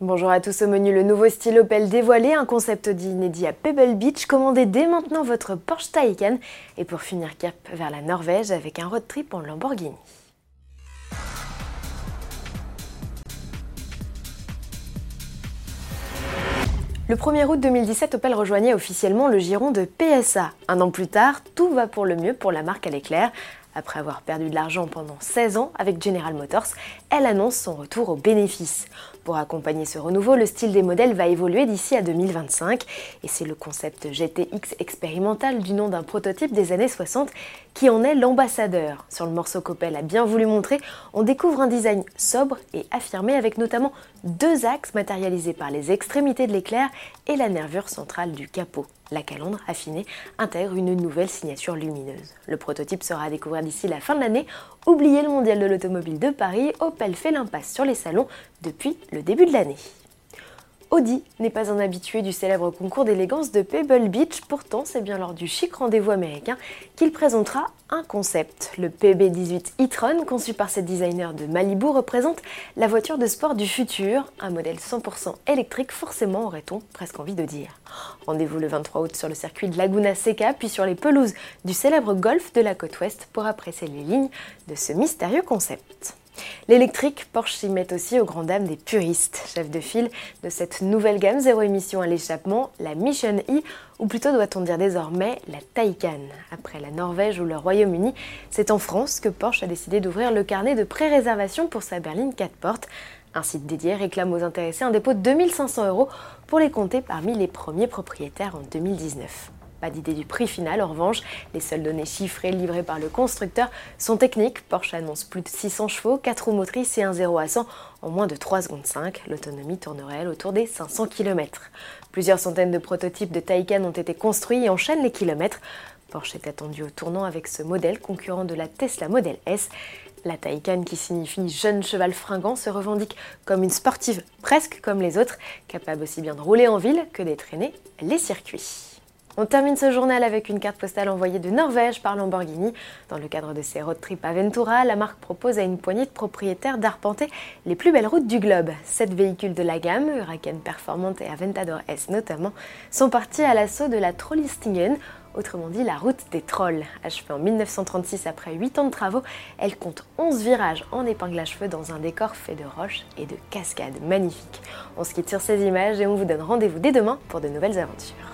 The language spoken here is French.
Bonjour à tous au menu, le nouveau style Opel dévoilé, un concept dit inédit à Pebble Beach, commandez dès maintenant votre Porsche Taycan et pour finir cap vers la Norvège avec un road trip en Lamborghini. Le 1er août 2017, Opel rejoignait officiellement le giron de PSA. Un an plus tard, tout va pour le mieux pour la marque à l'éclair. Après avoir perdu de l'argent pendant 16 ans avec General Motors, elle annonce son retour aux bénéfices. Pour accompagner ce renouveau, le style des modèles va évoluer d'ici à 2025 et c'est le concept GTX expérimental du nom d'un prototype des années 60 qui en est l'ambassadeur. Sur le morceau qu'Opel a bien voulu montrer, on découvre un design sobre et affirmé avec notamment deux axes matérialisés par les extrémités de l'éclair et la nervure centrale du capot. La calandre affinée intègre une nouvelle signature lumineuse. Le prototype sera à découvrir d'ici la fin de l'année. Oubliez le mondial de l'automobile de Paris, Opel fait l'impasse sur les salons depuis le début de l'année. Audi n'est pas un habitué du célèbre concours d'élégance de Pebble Beach, pourtant c'est bien lors du chic rendez-vous américain qu'il présentera un concept. Le PB18 e-tron, conçu par ses designers de Malibu, représente la voiture de sport du futur, un modèle 100% électrique, forcément aurait-on presque envie de dire. Rendez-vous le 23 août sur le circuit de Laguna Seca, puis sur les pelouses du célèbre golf de la côte ouest pour apprécier les lignes de ce mystérieux concept. L'électrique, Porsche s'y met aussi aux grandes dames des puristes. Chef de file de cette nouvelle gamme zéro émission à l'échappement, la Mission E, ou plutôt doit-on dire désormais la Taycan. Après la Norvège ou le Royaume-Uni, c'est en France que Porsche a décidé d'ouvrir le carnet de pré-réservation pour sa berline 4 portes. Un site dédié réclame aux intéressés un dépôt de 2500 euros pour les compter parmi les premiers propriétaires en 2019. Pas d'idée du prix final, en revanche, les seules données chiffrées livrées par le constructeur sont techniques. Porsche annonce plus de 600 chevaux, 4 roues motrices et un 0 à 100 en moins de 3 secondes 5. L'autonomie tournerait autour des 500 km. Plusieurs centaines de prototypes de Taycan ont été construits et enchaînent les kilomètres. Porsche est attendu au tournant avec ce modèle concurrent de la Tesla Model S. La Taycan, qui signifie jeune cheval fringant, se revendique comme une sportive presque comme les autres, capable aussi bien de rouler en ville que d'entraîner les circuits. On termine ce journal avec une carte postale envoyée de Norvège par Lamborghini. Dans le cadre de ses road trips Aventura, la marque propose à une poignée de propriétaires d'arpenter les plus belles routes du globe. Sept véhicules de la gamme, Huracan Performante et Aventador S notamment, sont partis à l'assaut de la Trollistingen, autrement dit la route des trolls. Achevée en 1936 après 8 ans de travaux, elle compte 11 virages en épingle à cheveux dans un décor fait de roches et de cascades magnifiques. On se quitte sur ces images et on vous donne rendez-vous dès demain pour de nouvelles aventures.